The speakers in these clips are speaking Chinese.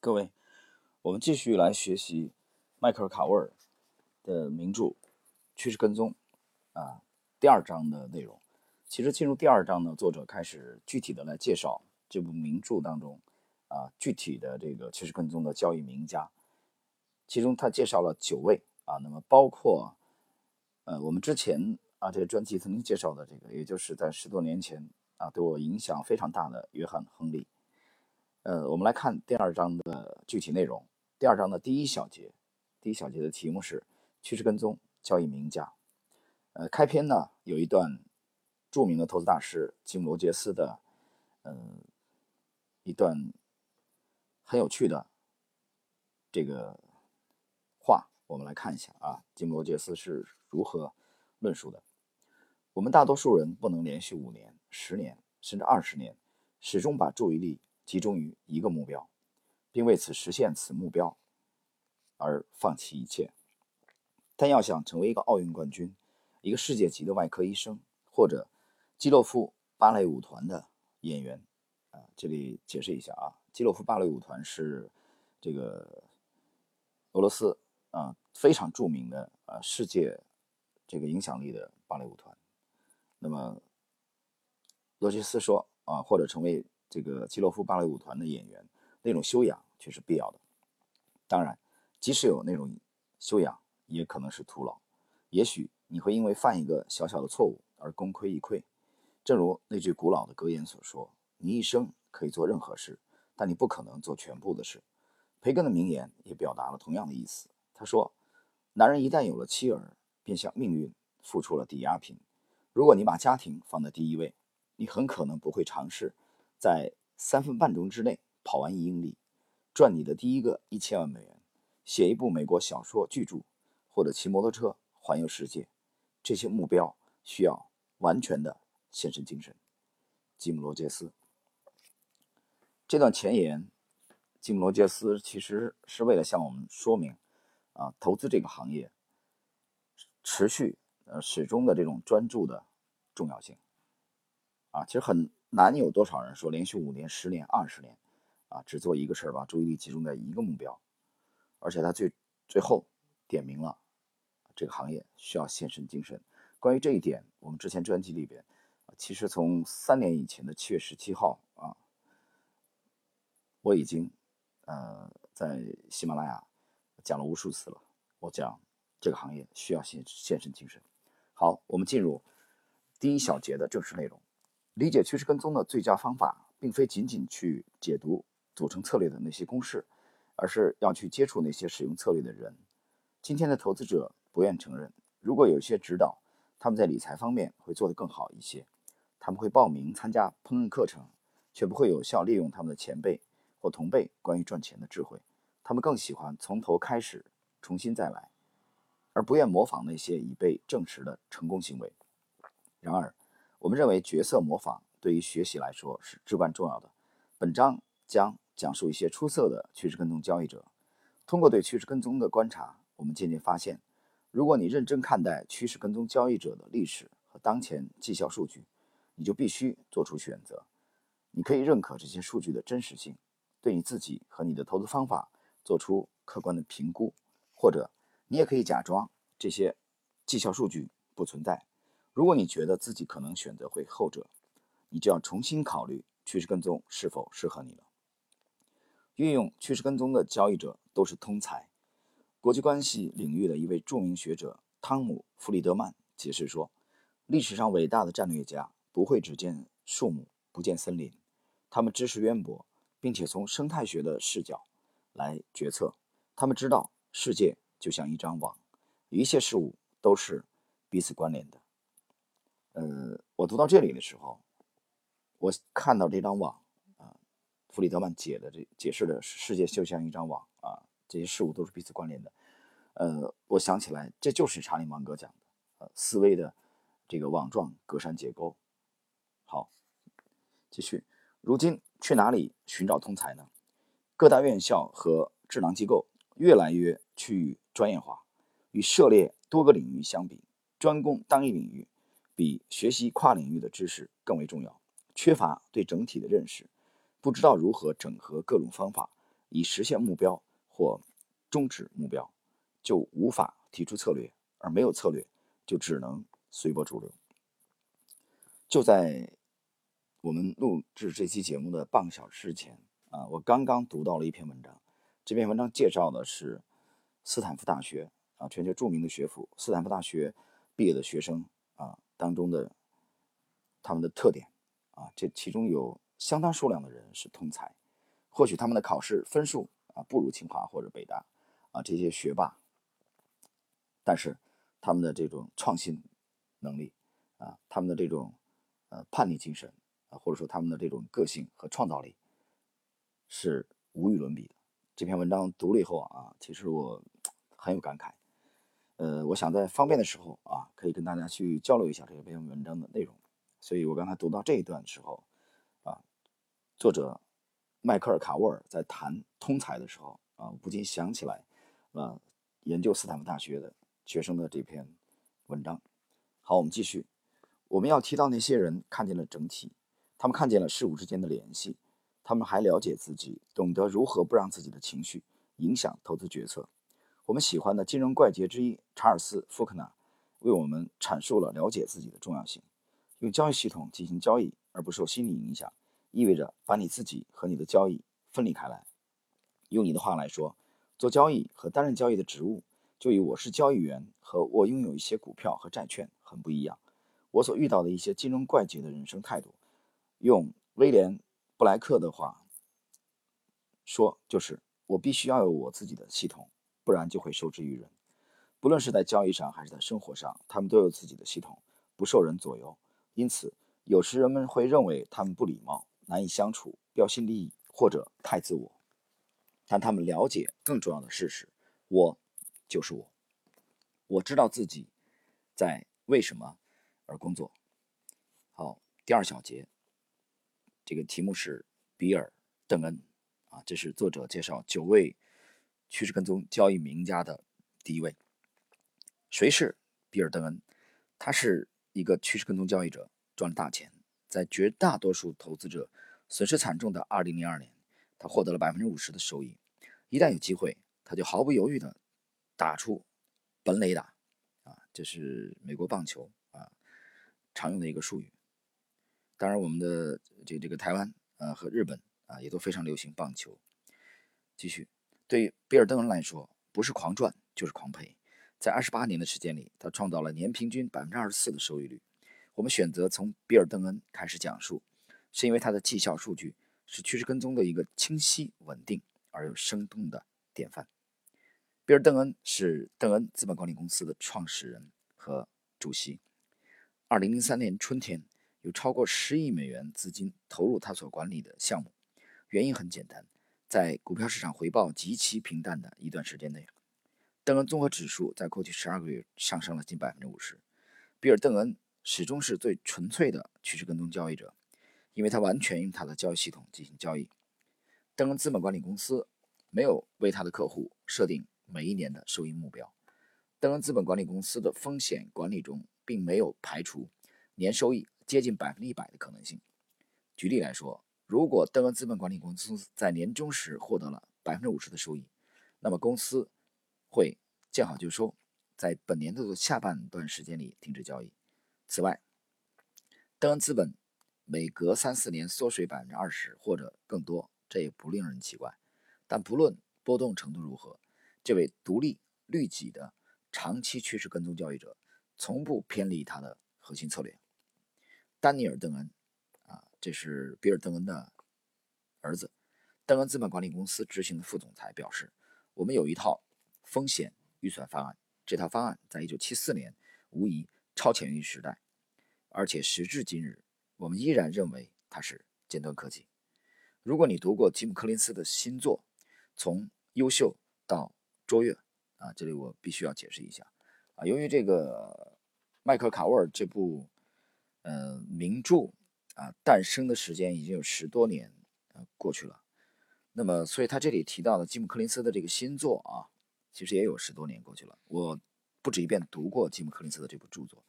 各位，我们继续来学习迈克尔·卡沃尔的名著《趋势跟踪》啊，第二章的内容。其实进入第二章呢，作者开始具体的来介绍这部名著当中啊具体的这个趋势跟踪的交易名家。其中他介绍了九位啊，那么包括呃我们之前啊这个专辑曾经介绍的这个，也就是在十多年前啊对我影响非常大的约翰·亨利。呃，我们来看第二章的具体内容。第二章的第一小节，第一小节的题目是“趋势跟踪交易名家”。呃，开篇呢有一段著名的投资大师吉姆·罗杰斯的，嗯，一段很有趣的这个话，我们来看一下啊，吉姆·罗杰斯是如何论述的。我们大多数人不能连续五年、十年甚至二十年，始终把注意力。集中于一个目标，并为此实现此目标而放弃一切。但要想成为一个奥运冠军、一个世界级的外科医生或者基洛夫芭蕾舞团的演员，啊，这里解释一下啊，基洛夫芭蕾舞团是这个俄罗斯啊非常著名的啊世界这个影响力的芭蕾舞团。那么罗杰斯说啊，或者成为。这个基洛夫芭蕾舞团的演员，那种修养却是必要的。当然，即使有那种修养，也可能是徒劳。也许你会因为犯一个小小的错误而功亏一篑。正如那句古老的格言所说：“你一生可以做任何事，但你不可能做全部的事。”培根的名言也表达了同样的意思。他说：“男人一旦有了妻儿，便向命运付出了抵押品。如果你把家庭放在第一位，你很可能不会尝试。”在三分半钟之内跑完一英里，赚你的第一个一千万美元，写一部美国小说巨著，或者骑摩托车环游世界，这些目标需要完全的献身精神。吉姆·罗杰斯这段前言，吉姆·罗杰斯其实是为了向我们说明，啊，投资这个行业持续呃始终的这种专注的重要性。啊，其实很。难有多少人说连续五年、十年、二十年，啊，只做一个事儿，把注意力集中在一个目标，而且他最最后点明了这个行业需要献身精神。关于这一点，我们之前专辑里边，其实从三年以前的七月十七号啊，我已经呃在喜马拉雅讲了无数次了。我讲这个行业需要献献身精神。好，我们进入第一小节的正式内容。理解趋势跟踪的最佳方法，并非仅仅去解读组成策略的那些公式，而是要去接触那些使用策略的人。今天的投资者不愿承认，如果有些指导，他们在理财方面会做得更好一些。他们会报名参加烹饪课程，却不会有效利用他们的前辈或同辈关于赚钱的智慧。他们更喜欢从头开始，重新再来，而不愿模仿那些已被证实的成功行为。然而，我们认为角色模仿对于学习来说是至关重要的。本章将讲述一些出色的趋势跟踪交易者。通过对趋势跟踪的观察，我们渐渐发现，如果你认真看待趋势跟踪交易者的历史和当前绩效数据，你就必须做出选择。你可以认可这些数据的真实性，对你自己和你的投资方法做出客观的评估，或者你也可以假装这些绩效数据不存在。如果你觉得自己可能选择会后者，你就要重新考虑趋势跟踪是否适合你了。运用趋势跟踪的交易者都是通才。国际关系领域的一位著名学者汤姆·弗里德曼解释说：“历史上伟大的战略家不会只见树木不见森林，他们知识渊博，并且从生态学的视角来决策。他们知道世界就像一张网，一切事物都是彼此关联的。”呃，我读到这里的时候，我看到这张网啊，弗里德曼解的这解释的世界就像一张网啊，这些事物都是彼此关联的。呃，我想起来，这就是查理芒格讲的，呃，思维的这个网状格栅结构。好，继续。如今去哪里寻找通才呢？各大院校和智囊机构越来越趋于专业化，与涉猎多个领域相比，专攻单一领域。比学习跨领域的知识更为重要。缺乏对整体的认识，不知道如何整合各种方法以实现目标或终止目标，就无法提出策略；而没有策略，就只能随波逐流。就在我们录制这期节目的半个小时前啊，我刚刚读到了一篇文章。这篇文章介绍的是斯坦福大学啊，全球著名的学府斯坦福大学毕业的学生当中的他们的特点啊，这其中有相当数量的人是通才，或许他们的考试分数啊不如清华或者北大啊这些学霸，但是他们的这种创新能力啊，他们的这种。呃，叛逆精神啊，或者说他们的这种个性和创造力是无与伦比的。这篇文章读了以后啊，其实我很有感慨。呃，我想在方便的时候啊，可以跟大家去交流一下这篇文章的内容。所以我刚才读到这一段的时候啊，作者迈克尔·卡沃尔在谈通才的时候啊，不禁想起来啊，研究斯坦福大学的学生的这篇文章。好，我们继续。我们要提到那些人看见了整体，他们看见了事物之间的联系，他们还了解自己，懂得如何不让自己的情绪影响投资决策。我们喜欢的金融怪杰之一查尔斯·福克纳为我们阐述了了解自己的重要性。用交易系统进行交易而不受心理影响，意味着把你自己和你的交易分离开来。用你的话来说，做交易和担任交易的职务，就与我是交易员和我拥有一些股票和债券很不一样。我所遇到的一些金融怪杰的人生态度，用威廉·布莱克的话说，就是我必须要有我自己的系统，不然就会受制于人。不论是在交易上还是在生活上，他们都有自己的系统，不受人左右。因此，有时人们会认为他们不礼貌、难以相处、标新立异或者太自我。但他们了解更重要的事实：我就是我，我知道自己在为什么。而工作。好，第二小节，这个题目是比尔·邓恩啊，这是作者介绍九位趋势跟踪交易名家的第一位。谁是比尔·邓恩？他是一个趋势跟踪交易者，赚了大钱，在绝大多数投资者损失惨重的2002年，他获得了百分之五十的收益。一旦有机会，他就毫不犹豫地打出本垒打啊，这是美国棒球啊。常用的一个术语。当然，我们的这这个台湾啊和日本啊也都非常流行棒球。继续，对比尔·邓恩来说，不是狂赚就是狂赔。在二十八年的时间里，他创造了年平均百分之二十四的收益率。我们选择从比尔·邓恩开始讲述，是因为他的绩效数据是趋势跟踪的一个清晰、稳定而又生动的典范。比尔·邓恩是邓恩资本管理公司的创始人和主席。二零零三年春天，有超过十亿美元资金投入他所管理的项目。原因很简单，在股票市场回报极其平淡的一段时间内，邓恩综合指数在过去十二个月上升了近百分之五十。比尔·邓恩始终是最纯粹的趋势跟踪交易者，因为他完全用他的交易系统进行交易。邓恩资本管理公司没有为他的客户设定每一年的收益目标。邓恩资本管理公司的风险管理中。并没有排除年收益接近百分之一百的可能性。举例来说，如果邓恩资本管理公司在年终时获得了百分之五十的收益，那么公司会见好就收，在本年度的下半段时间里停止交易。此外，邓恩资本每隔三四年缩水百分之二十或者更多，这也不令人奇怪。但不论波动程度如何，这位独立律己的长期趋势跟踪交易者。从不偏离他的核心策略。丹尼尔·邓恩，这是比尔·邓恩的儿子，邓恩资本管理公司执行副总裁表示：“我们有一套风险预算方案，这套方案在1974年无疑超前于时代，而且时至今日，我们依然认为它是尖端科技。”如果你读过吉姆·柯林斯的新作《从优秀到卓越》，啊，这里我必须要解释一下。啊，由于这个迈克·卡沃尔这部呃名著啊诞生的时间已经有十多年过去了，那么所以他这里提到的吉姆·柯林斯的这个新作啊，其实也有十多年过去了。我不止一遍读过吉姆·柯林斯的这部著作，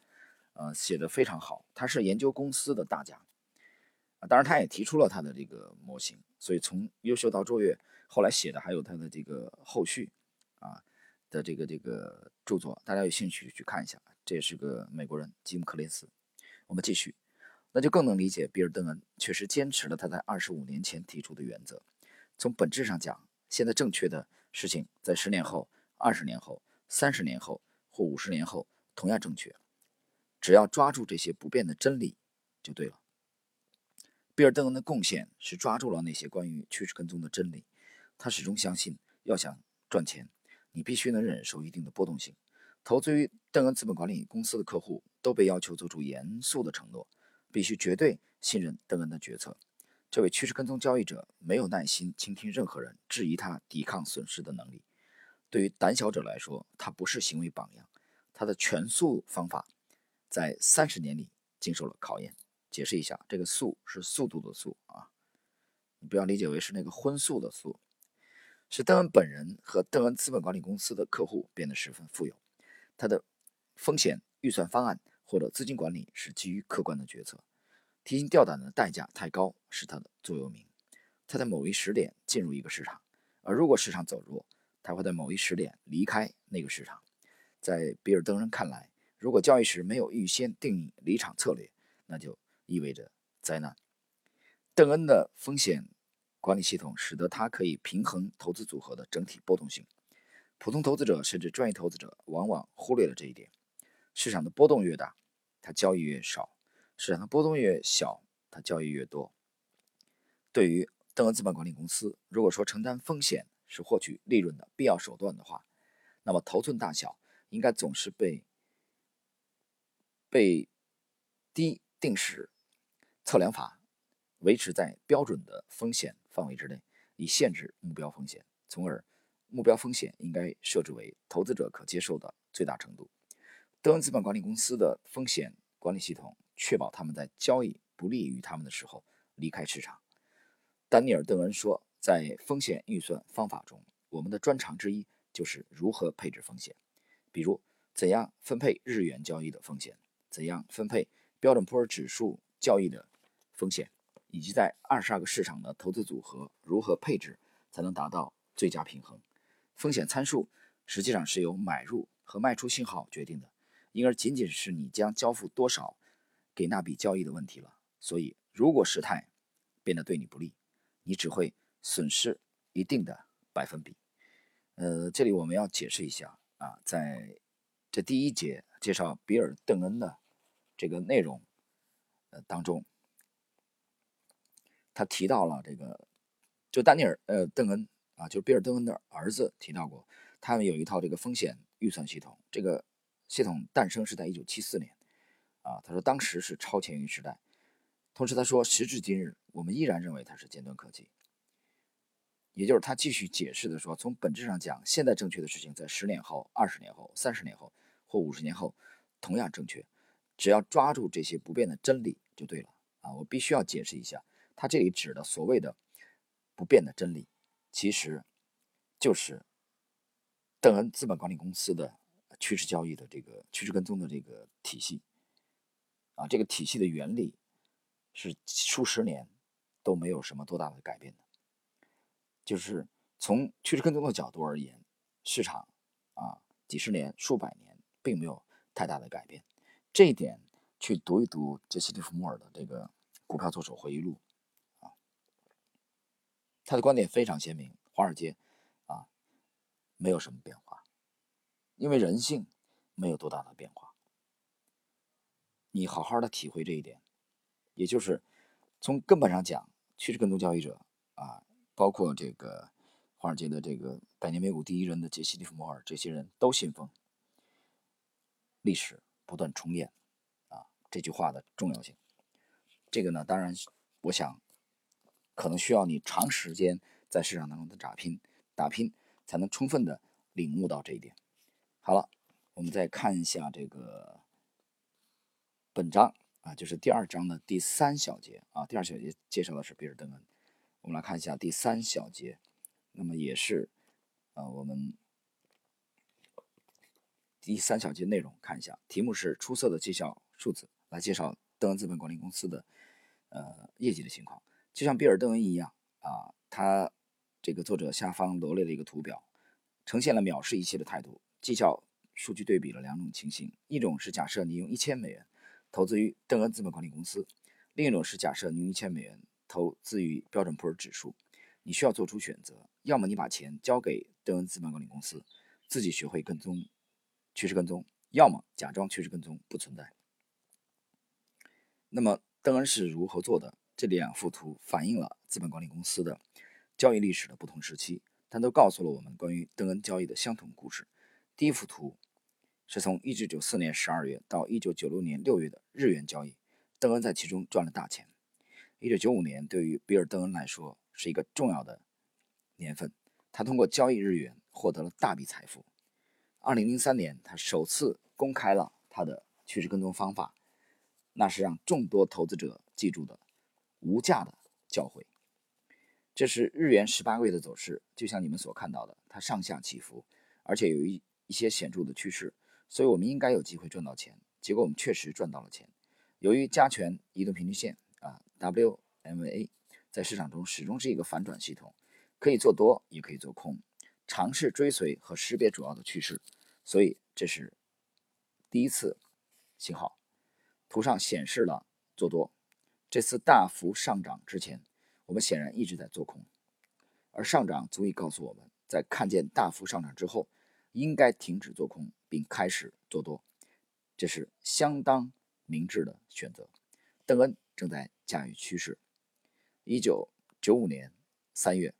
呃，写的非常好。他是研究公司的大家啊，当然他也提出了他的这个模型。所以从优秀到卓越后来写的还有他的这个后续啊的这个这个著作，大家有兴趣去看一下。这也是个美国人吉姆·克林斯。我们继续，那就更能理解比尔·邓恩确实坚持了他在二十五年前提出的原则。从本质上讲，现在正确的事情在十年后、二十年后、三十年后或五十年后同样正确。只要抓住这些不变的真理，就对了。比尔·邓恩的贡献是抓住了那些关于趋势跟踪的真理。他始终相信，要想赚钱，你必须能忍受一定的波动性。投资于邓恩资本管理公司的客户都被要求做出严肃的承诺，必须绝对信任邓恩的决策。这位趋势跟踪交易者没有耐心倾听任何人质疑他抵抗损失的能力。对于胆小者来说，他不是行为榜样。他的全速方法在三十年里经受了考验。解释一下，这个“速”是速度的“速”啊，你不要理解为是那个荤素的“素”。是邓恩本人和邓恩资本管理公司的客户变得十分富有。他的风险预算方案或者资金管理是基于客观的决策，提心吊胆的代价太高是他的座右铭。他在某一时点进入一个市场，而如果市场走弱，他会在某一时点离开那个市场。在比尔·邓恩看来，如果交易时没有预先定义离场策略，那就意味着灾难。邓恩的风险管理系统使得他可以平衡投资组合的整体波动性。普通投资者甚至专业投资者往往忽略了这一点。市场的波动越大，它交易越少；市场的波动越小，它交易越多。对于邓恩资本管理公司，如果说承担风险是获取利润的必要手段的话，那么头寸大小应该总是被被低定时测量法维持在标准的风险范围之内，以限制目标风险，从而。目标风险应该设置为投资者可接受的最大程度。德文资本管理公司的风险管理系统确保他们在交易不利于他们的时候离开市场。丹尼尔·邓恩说，在风险预算方法中，我们的专长之一就是如何配置风险，比如怎样分配日元交易的风险，怎样分配标准普尔指数交易的风险，以及在二十二个市场的投资组合如何配置才能达到最佳平衡。风险参数实际上是由买入和卖出信号决定的，因而仅仅是你将交付多少给那笔交易的问题了。所以，如果事态变得对你不利，你只会损失一定的百分比。呃，这里我们要解释一下啊，在这第一节介绍比尔·邓恩的这个内容呃当中，他提到了这个，就丹尼尔呃邓恩。啊，就比尔·邓恩的儿子提到过，他们有一套这个风险预算系统。这个系统诞生是在1974年。啊，他说当时是超前于时代。同时他说，时至今日，我们依然认为它是尖端科技。也就是他继续解释的说，从本质上讲，现在正确的事情在十年后、二十年后、三十年后或五十年后同样正确。只要抓住这些不变的真理就对了。啊，我必须要解释一下，他这里指的所谓的不变的真理。其实，就是邓恩资本管理公司的趋势交易的这个趋势跟踪的这个体系啊，这个体系的原理是数十年都没有什么多大的改变的。就是从趋势跟踪的角度而言，市场啊几十年、数百年并没有太大的改变。这一点去读一读杰西·利弗莫尔的这个《股票作手回忆录》。啊他的观点非常鲜明，华尔街啊没有什么变化，因为人性没有多大的变化。你好好的体会这一点，也就是从根本上讲，趋势跟踪交易者啊，包括这个华尔街的这个百年美股第一人的杰西·利弗莫尔，这些人都信奉历史不断重演啊这句话的重要性。这个呢，当然我想。可能需要你长时间在市场当中的打拼，打拼才能充分的领悟到这一点。好了，我们再看一下这个本章啊，就是第二章的第三小节啊。第二小节介绍的是比尔·邓恩。我们来看一下第三小节，那么也是啊，我们第三小节内容看一下，题目是出色的绩效数字，来介绍邓恩资本管理公司的呃业绩的情况。就像比尔·邓恩一样啊，他这个作者下方罗列了一个图表，呈现了藐视一切的态度。绩效数据对比了两种情形：一种是假设你用一千美元投资于邓恩资本管理公司，另一种是假设你用一千美元投资于标准普尔指数。你需要做出选择：要么你把钱交给邓恩资本管理公司，自己学会跟踪趋势跟踪；要么假装趋势跟踪不存在。那么邓恩是如何做的？这两幅图反映了资本管理公司的交易历史的不同时期，但都告诉了我们关于邓恩交易的相同故事。第一幅图是从1994年12月到1996年6月的日元交易，邓恩在其中赚了大钱。1995年对于比尔·邓恩来说是一个重要的年份，他通过交易日元获得了大笔财富。2003年，他首次公开了他的趋势跟踪方法，那是让众多投资者记住的。无价的教诲，这是日元十八个月的走势，就像你们所看到的，它上下起伏，而且有一一些显著的趋势，所以我们应该有机会赚到钱。结果我们确实赚到了钱。由于加权移动平均线啊 WMA 在市场中始终是一个反转系统，可以做多也可以做空，尝试追随和识别主要的趋势，所以这是第一次信号。图上显示了做多。这次大幅上涨之前，我们显然一直在做空，而上涨足以告诉我们在看见大幅上涨之后，应该停止做空并开始做多，这是相当明智的选择。邓恩正在驾驭趋势。一九九五年三月，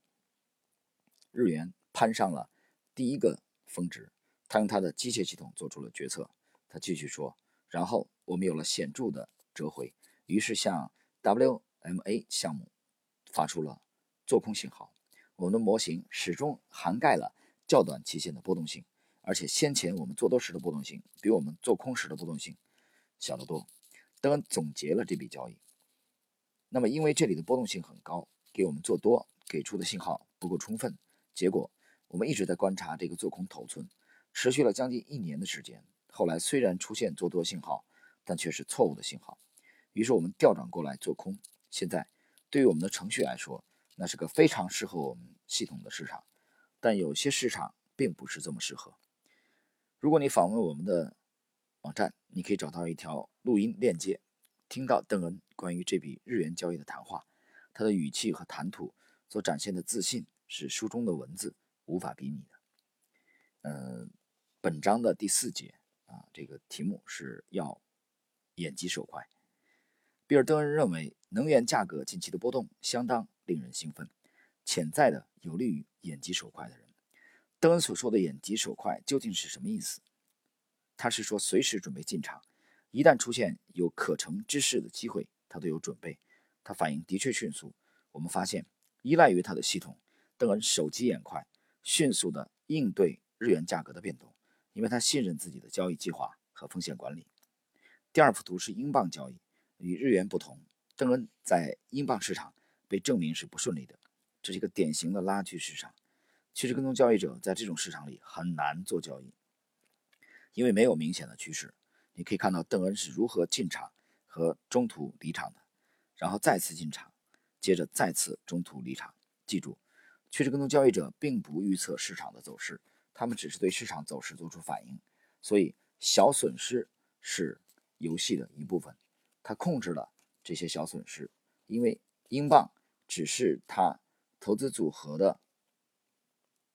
日元攀上了第一个峰值，他用他的机械系统做出了决策。他继续说：“然后我们有了显著的折回，于是向。” WMA 项目发出了做空信号，我们的模型始终涵盖了较短期限的波动性，而且先前我们做多时的波动性比我们做空时的波动性小得多。邓恩总结了这笔交易。那么，因为这里的波动性很高，给我们做多给出的信号不够充分，结果我们一直在观察这个做空头寸，持续了将近一年的时间。后来虽然出现做多信号，但却是错误的信号。于是我们调转过来做空。现在，对于我们的程序来说，那是个非常适合我们系统的市场。但有些市场并不是这么适合。如果你访问我们的网站，你可以找到一条录音链接，听到邓恩关于这笔日元交易的谈话。他的语气和谈吐所展现的自信，是书中的文字无法比拟的。嗯，本章的第四节啊，这个题目是要眼疾手快。比尔·邓恩认为，能源价格近期的波动相当令人兴奋，潜在的有利于眼疾手快的人。邓恩所说的“眼疾手快”究竟是什么意思？他是说随时准备进场，一旦出现有可乘之势的机会，他都有准备。他反应的确迅速。我们发现，依赖于他的系统，邓恩手疾眼快，迅速地应对日元价格的变动，因为他信任自己的交易计划和风险管理。第二幅图是英镑交易。与日元不同，邓恩在英镑市场被证明是不顺利的，这是一个典型的拉锯市场。趋势跟踪交易者在这种市场里很难做交易，因为没有明显的趋势。你可以看到邓恩是如何进场和中途离场的，然后再次进场，接着再次中途离场。记住，趋势跟踪交易者并不预测市场的走势，他们只是对市场走势做出反应，所以小损失是游戏的一部分。他控制了这些小损失，因为英镑只是他投资组合的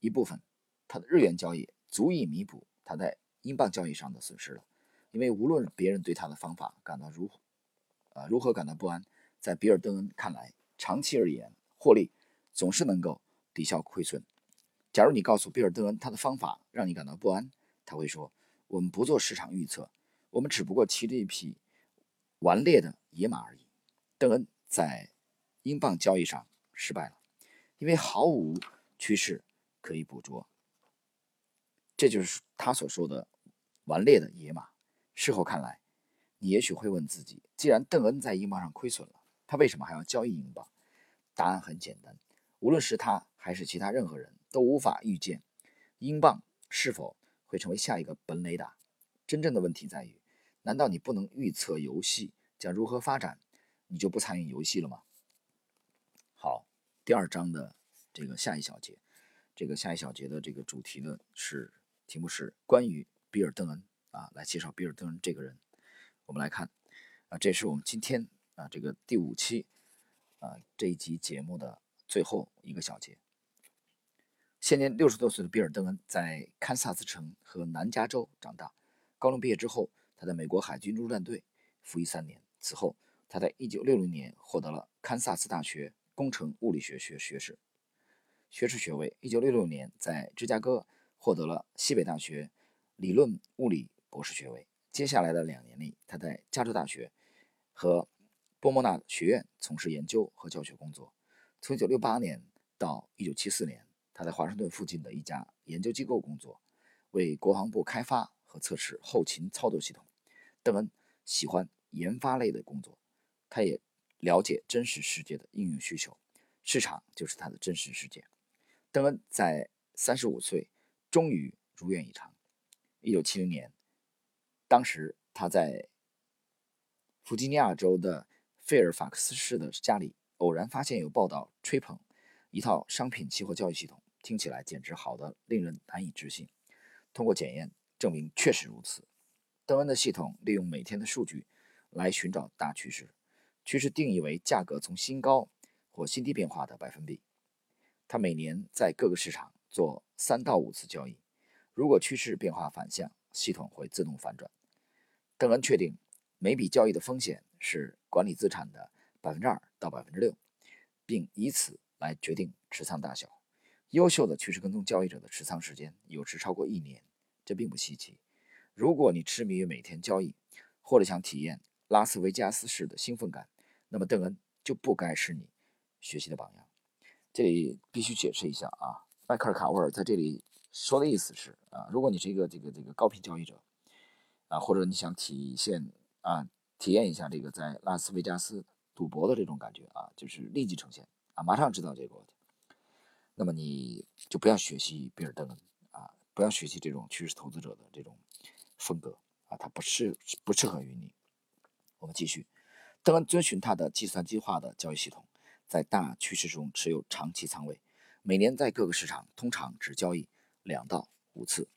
一部分，他的日元交易足以弥补他在英镑交易上的损失了。因为无论别人对他的方法感到如何呃如何感到不安，在比尔·邓恩看来，长期而言，获利总是能够抵消亏损。假如你告诉比尔·邓恩他的方法让你感到不安，他会说：“我们不做市场预测，我们只不过骑着一匹。”顽劣的野马而已。邓恩在英镑交易上失败了，因为毫无趋势可以捕捉。这就是他所说的顽劣的野马。事后看来，你也许会问自己：既然邓恩在英镑上亏损了，他为什么还要交易英镑？答案很简单：无论是他还是其他任何人都无法预见英镑是否会成为下一个本垒打。真正的问题在于。难道你不能预测游戏将如何发展，你就不参与游戏了吗？好，第二章的这个下一小节。这个下一小节的这个主题呢是题目是关于比尔·邓恩啊，来介绍比尔·邓恩这个人。我们来看啊，这是我们今天啊这个第五期啊这一集节目的最后一个小节。现年六十多岁的比尔·邓恩在堪萨斯城和南加州长大。高中毕业之后，他在美国海军陆战队服役三年。此后，他在1960年获得了堪萨斯大学工程物理学学学士学士学位。1966年，在芝加哥获得了西北大学理论物理博士学位。接下来的两年里，他在加州大学和波莫纳学院从事研究和教学工作。从1968年到1974年，他在华盛顿附近的一家研究机构工作，为国防部开发和测试后勤操作系统。邓恩喜欢研发类的工作，他也了解真实世界的应用需求，市场就是他的真实世界。邓恩在三十五岁终于如愿以偿。一九七零年，当时他在弗吉尼亚州的费尔法克斯市的家里，偶然发现有报道吹捧。一套商品期货交易系统听起来简直好的令人难以置信。通过检验证明确实如此。邓恩的系统利用每天的数据来寻找大趋势，趋势定义为价格从新高或新低变化的百分比。它每年在各个市场做三到五次交易。如果趋势变化反向，系统会自动反转。邓恩确定每笔交易的风险是管理资产的百分之二到百分之六，并以此。来决定持仓大小。优秀的趋势跟踪交易者的持仓时间有时超过一年，这并不稀奇。如果你痴迷于每天交易，或者想体验拉斯维加斯式的兴奋感，那么邓恩就不该是你学习的榜样。这里必须解释一下啊，迈克尔·卡沃尔在这里说的意思是啊，如果你是一个这个这个高频交易者啊，或者你想体现啊体验一下这个在拉斯维加斯赌博的这种感觉啊，就是立即呈现。啊，马上知道这个问题，那么你就不要学习比尔·邓恩啊，不要学习这种趋势投资者的这种风格啊，它不适不适合于你。我们继续，邓恩遵循他的计算机化的交易系统，在大趋势中持有长期仓位，每年在各个市场通常只交易两到五次。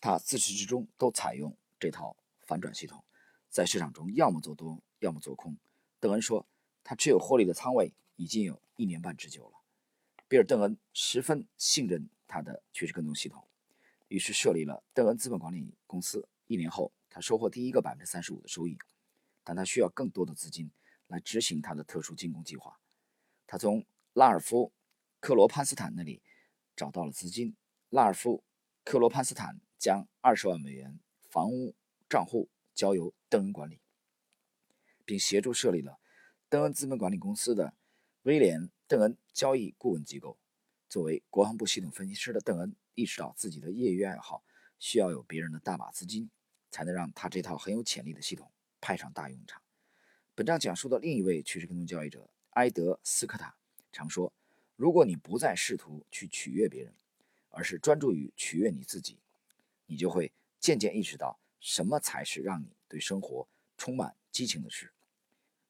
他自始至终都采用这套反转系统，在市场中要么做多，要么做空。邓恩说，他持有获利的仓位已经有。一年半之久了，比尔·邓恩十分信任他的趋势跟踪系统，于是设立了邓恩资本管理公司。一年后，他收获第一个百分之三十五的收益，但他需要更多的资金来执行他的特殊进攻计划。他从拉尔夫·克罗潘斯坦那里找到了资金，拉尔夫·克罗潘斯坦将二十万美元房屋账户交由邓恩管理，并协助设立了邓恩资本管理公司的。威廉·邓恩交易顾问机构，作为国防部系统分析师的邓恩意识到自己的业余爱好需要有别人的大把资金，才能让他这套很有潜力的系统派上大用场。本章讲述的另一位趋势跟踪交易者埃德斯科塔常说：“如果你不再试图去取悦别人，而是专注于取悦你自己，你就会渐渐意识到什么才是让你对生活充满激情的事。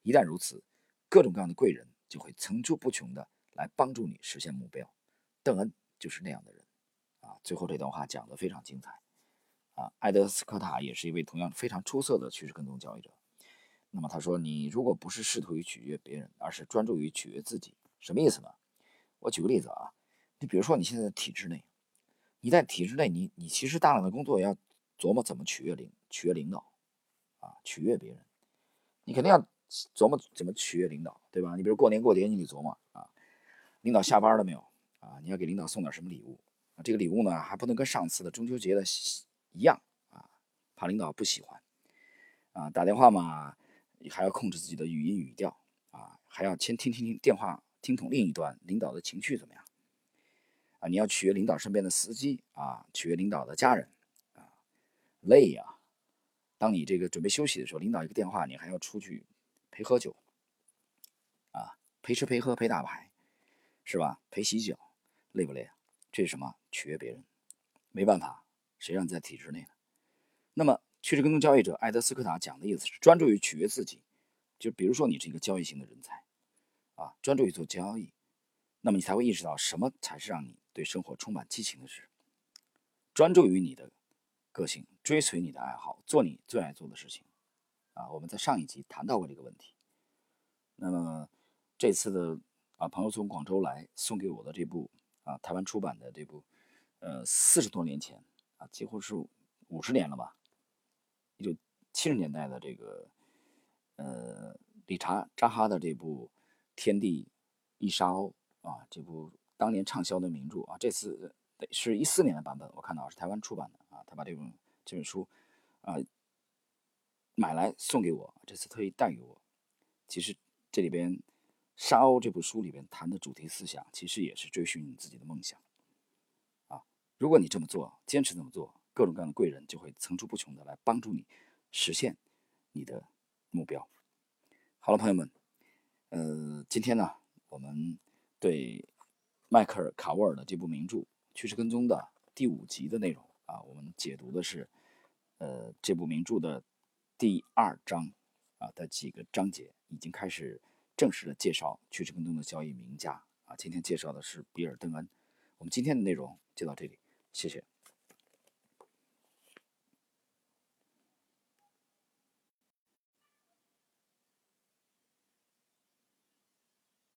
一旦如此，各种各样的贵人。”就会层出不穷的来帮助你实现目标。邓恩就是那样的人啊！最后这段话讲得非常精彩啊！埃德斯科塔也是一位同样非常出色的趋势跟踪交易者。那么他说：“你如果不是试图于取悦别人，而是专注于取悦自己，什么意思呢？我举个例子啊，你比如说你现在的体制内，你在体制内，你你其实大量的工作要琢磨怎么取悦领取悦领导啊，取悦别人，你肯定要。”琢磨怎么取悦领导，对吧？你比如过年过节，你得琢磨啊，领导下班了没有啊？你要给领导送点什么礼物啊？这个礼物呢，还不能跟上次的中秋节的一样啊，怕领导不喜欢啊。打电话嘛，还要控制自己的语音语调啊，还要先听听听电话，听筒另一端领导的情绪怎么样啊？你要取悦领导身边的司机啊，取悦领导的家人啊，累呀。当你这个准备休息的时候，领导一个电话，你还要出去。陪喝酒，啊，陪吃陪喝陪打牌，是吧？陪洗脚，累不累啊？这是什么？取悦别人，没办法，谁让你在体制内呢？那么，趋势跟踪交易者艾德斯科塔讲的意思是专注于取悦自己，就比如说你是一个交易型的人才，啊，专注于做交易，那么你才会意识到什么才是让你对生活充满激情的事。专注于你的个性，追随你的爱好，做你最爱做的事情。啊，我们在上一集谈到过这个问题。那么这次的啊，朋友从广州来送给我的这部啊，台湾出版的这部，呃，四十多年前几乎是五十年了吧，一九七十年代的这个呃，理查扎哈的这部《天地一沙鸥》啊，这部当年畅销的名著啊，这次是一四年的版本，我看到是台湾出版的啊，他把这本这本书啊。买来送给我，这次特意带给我。其实这里边《沙鸥》这部书里边谈的主题思想，其实也是追寻你自己的梦想。如果你这么做，坚持这么做，各种各样的贵人就会层出不穷的来帮助你实现你的目标。好了，朋友们，呃，今天呢，我们对迈克尔·卡沃尔的这部名著《趋势跟踪》的第五集的内容啊，我们解读的是呃这部名著的。第二章啊的几个章节已经开始正式的介绍趋势跟踪的交易名家啊，今天介绍的是比尔·邓恩。我们今天的内容就到这里，谢谢。